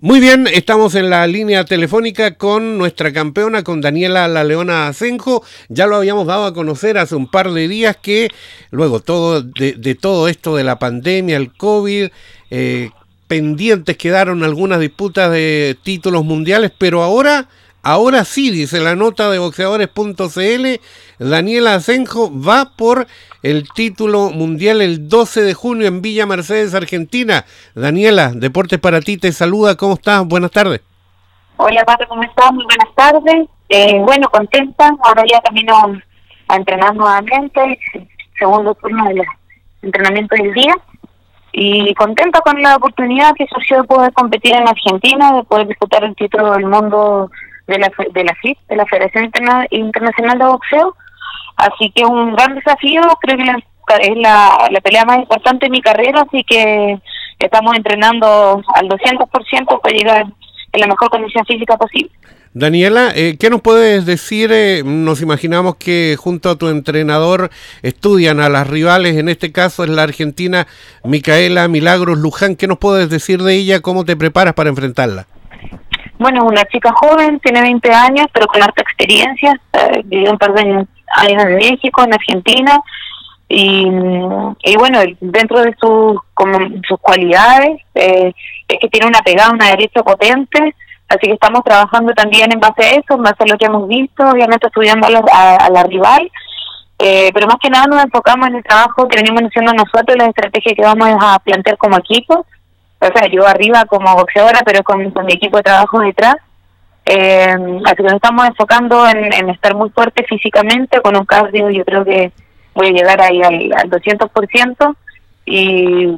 Muy bien, estamos en la línea telefónica con nuestra campeona, con Daniela La Leona Asenjo. Ya lo habíamos dado a conocer hace un par de días que luego todo de, todo esto de la pandemia, el COVID, eh, pendientes quedaron algunas disputas de títulos mundiales, pero ahora, ahora sí, dice la nota de boxeadores.cl, Daniela Asenjo va por el título mundial el 12 de junio en Villa Mercedes, Argentina. Daniela, Deportes para ti, te saluda, ¿cómo estás? Buenas tardes. Hola, Pato, ¿cómo estás? Muy buenas tardes. Eh, bueno, contenta, ahora ya camino a entrenar nuevamente, segundo turno del entrenamiento del día, y contenta con la oportunidad que surgió de poder competir en Argentina, de poder disputar el título del mundo de la de la FIT, de la Federación Internacional de Boxeo, Así que un gran desafío, creo que es la, pelea más importante de mi carrera, así que estamos entrenando al 200% para llegar en la mejor condición física posible. Daniela, eh, ¿qué nos puedes decir? Eh, nos imaginamos que junto a tu entrenador estudian a las rivales, en este caso es la argentina Micaela Milagros Luján. ¿Qué nos puedes decir de ella? ¿Cómo te preparas para enfrentarla? Bueno, una chica joven, tiene 20 años, pero con harta experiencia. Eh, vivió un par de años en México, en Argentina, y, y bueno, dentro de sus como sus cualidades, eh, es que tiene una pegada, una derecha potente, así que estamos trabajando también en base a eso, en base a lo que hemos visto, obviamente estudiando a la, a, la rival, eh, pero más que nada nos enfocamos en el trabajo que venimos haciendo nosotros, las estrategias que vamos a plantear como equipo, o sea, yo arriba como boxeadora, pero con, mi equipo de trabajo detrás, eh, así que nos estamos enfocando en, estar muy fuerte físicamente, con un cardio yo creo que voy a llegar ahí al, al 200%. Y,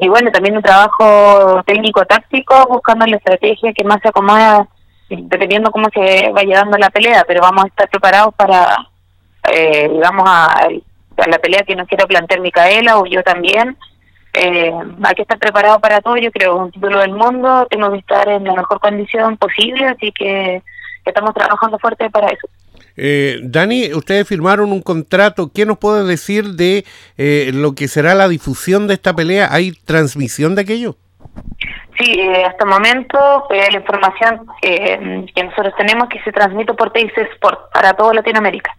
y bueno, también un trabajo técnico-táctico, buscando la estrategia que más se acomoda, dependiendo cómo se vaya dando la pelea, pero vamos a estar preparados para, eh, digamos, a, a la pelea que nos quiera plantear Micaela o yo también eh, hay que estar preparado para todo, yo creo, un título del mundo, tengo que estar en la mejor condición posible, así que estamos trabajando fuerte para eso. Eh, Dani, ustedes firmaron un contrato. ¿Qué nos puede decir de eh, lo que será la difusión de esta pelea? ¿Hay transmisión de aquello? Sí, eh, hasta el momento eh, la información que nosotros tenemos que se transmite por TIC Sport para toda Latinoamérica.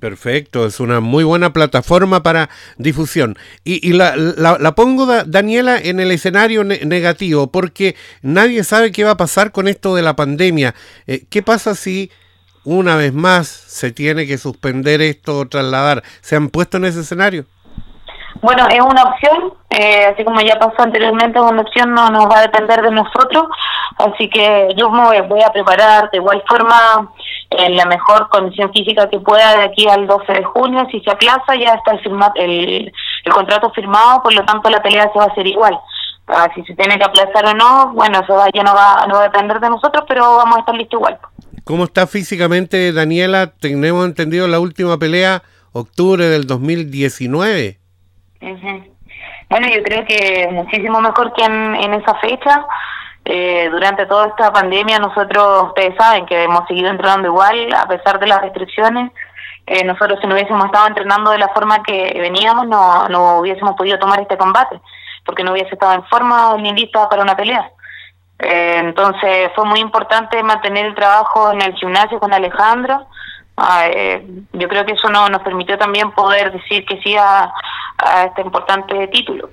Perfecto, es una muy buena plataforma para difusión. Y, la, la, pongo, Daniela, en el escenario negativo, porque nadie sabe qué va a pasar con esto de la pandemia. Eh, ¿Qué pasa si una vez más se tiene que suspender esto o trasladar? ¿Se han puesto en ese escenario? Bueno, es una opción, eh, así como ya pasó anteriormente, es una opción, no nos va a depender de nosotros, así que yo me voy a preparar de igual forma en la mejor condición física que pueda de aquí al 12 de junio. Si se aplaza, ya está el, el, contrato firmado, por lo tanto la pelea se va a hacer igual. Ah, si se tiene que aplazar o no, bueno, eso ya no va, no va a depender de nosotros, pero vamos a estar listos igual. ¿Cómo está físicamente Daniela? Tenemos entendido la última pelea, octubre del 2019. Bueno, yo creo que muchísimo mejor que en, en esa fecha. Eh, durante toda esta pandemia nosotros, ustedes saben que hemos seguido entrenando igual, a pesar de las restricciones. Eh, nosotros si no hubiésemos estado entrenando de la forma que veníamos, no, no hubiésemos podido tomar este combate, porque no hubiese estado en forma ni lista para una pelea. Eh, entonces fue muy importante mantener el trabajo en el gimnasio con Alejandro. Ah, yo creo que eso no, nos permitió también poder decir que sí a este importante título.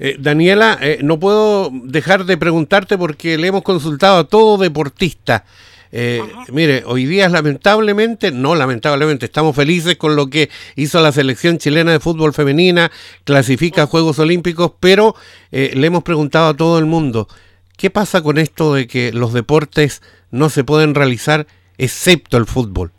Eh, Daniela, eh, no puedo dejar de preguntarte porque le hemos consultado a todo deportista. Eh, mire, hoy día lamentablemente, no lamentablemente, estamos felices con lo que hizo la selección chilena de fútbol femenina, clasifica a Juegos Olímpicos, pero le hemos preguntado a todo el mundo, ¿qué pasa con esto de que los deportes no se pueden realizar excepto el fútbol?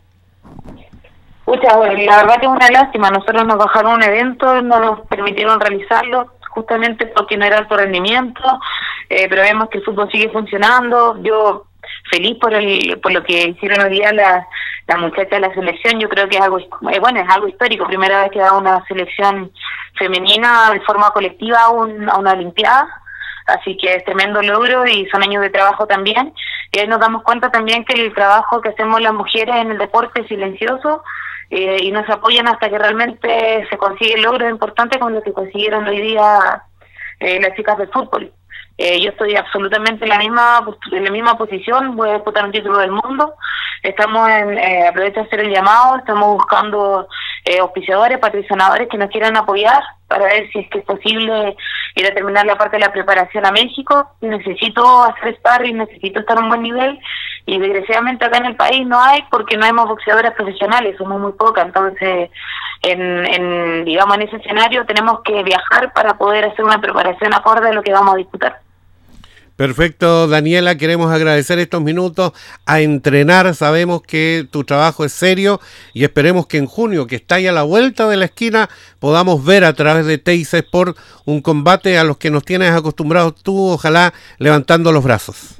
Pucha, la verdad que es una lástima, nosotros nos bajaron un evento, no nos permitieron realizarlo, justamente porque no era alto rendimiento, eh, pero vemos que el fútbol sigue funcionando. Yo feliz por el por lo que hicieron hoy día la, la muchacha de la selección. Yo creo que es algo eh, bueno, es algo histórico. Primera vez que da una selección femenina de forma colectiva a, un, a una Olimpiada. Así que es tremendo logro y son años de trabajo también. Y ahí nos damos cuenta también que el trabajo que hacemos las mujeres en el deporte silencioso eh, y nos apoyan hasta que realmente se consigue logros importantes como lo que consiguieron hoy día eh, las chicas del fútbol. Eh, yo estoy absolutamente en la misma en la misma posición, voy a disputar un título del mundo. Estamos en, eh, aprovecho de hacer el llamado, estamos buscando eh, auspiciadores, patrocinadores que nos quieran apoyar para ver si es que es posible ir a terminar la parte de la preparación a México. Necesito hacer sparring, necesito estar a un buen nivel y desgraciadamente acá en el país no hay porque no hay más boxeadoras profesionales, somos muy pocas, entonces en, en digamos en ese escenario tenemos que viajar para poder hacer una preparación acorde a lo que vamos a disputar. Perfecto, Daniela, queremos agradecer estos minutos a entrenar. Sabemos que tu trabajo es serio y esperemos que en junio, que está ahí a la vuelta de la esquina, podamos ver a través de Teis por un combate a los que nos tienes acostumbrados tú, ojalá levantando los brazos.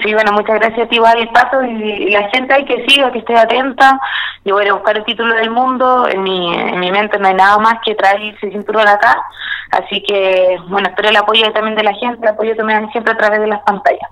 Sí, bueno, muchas gracias a ti, Igual, Pato, y, la gente hay que siga, que esté atenta. Yo voy a buscar el título del mundo, en mi, en mi mente no hay nada más que traer ese cinturón acá Así que, bueno, espero el apoyo también de la gente, el apoyo que me dan siempre a través de las pantallas.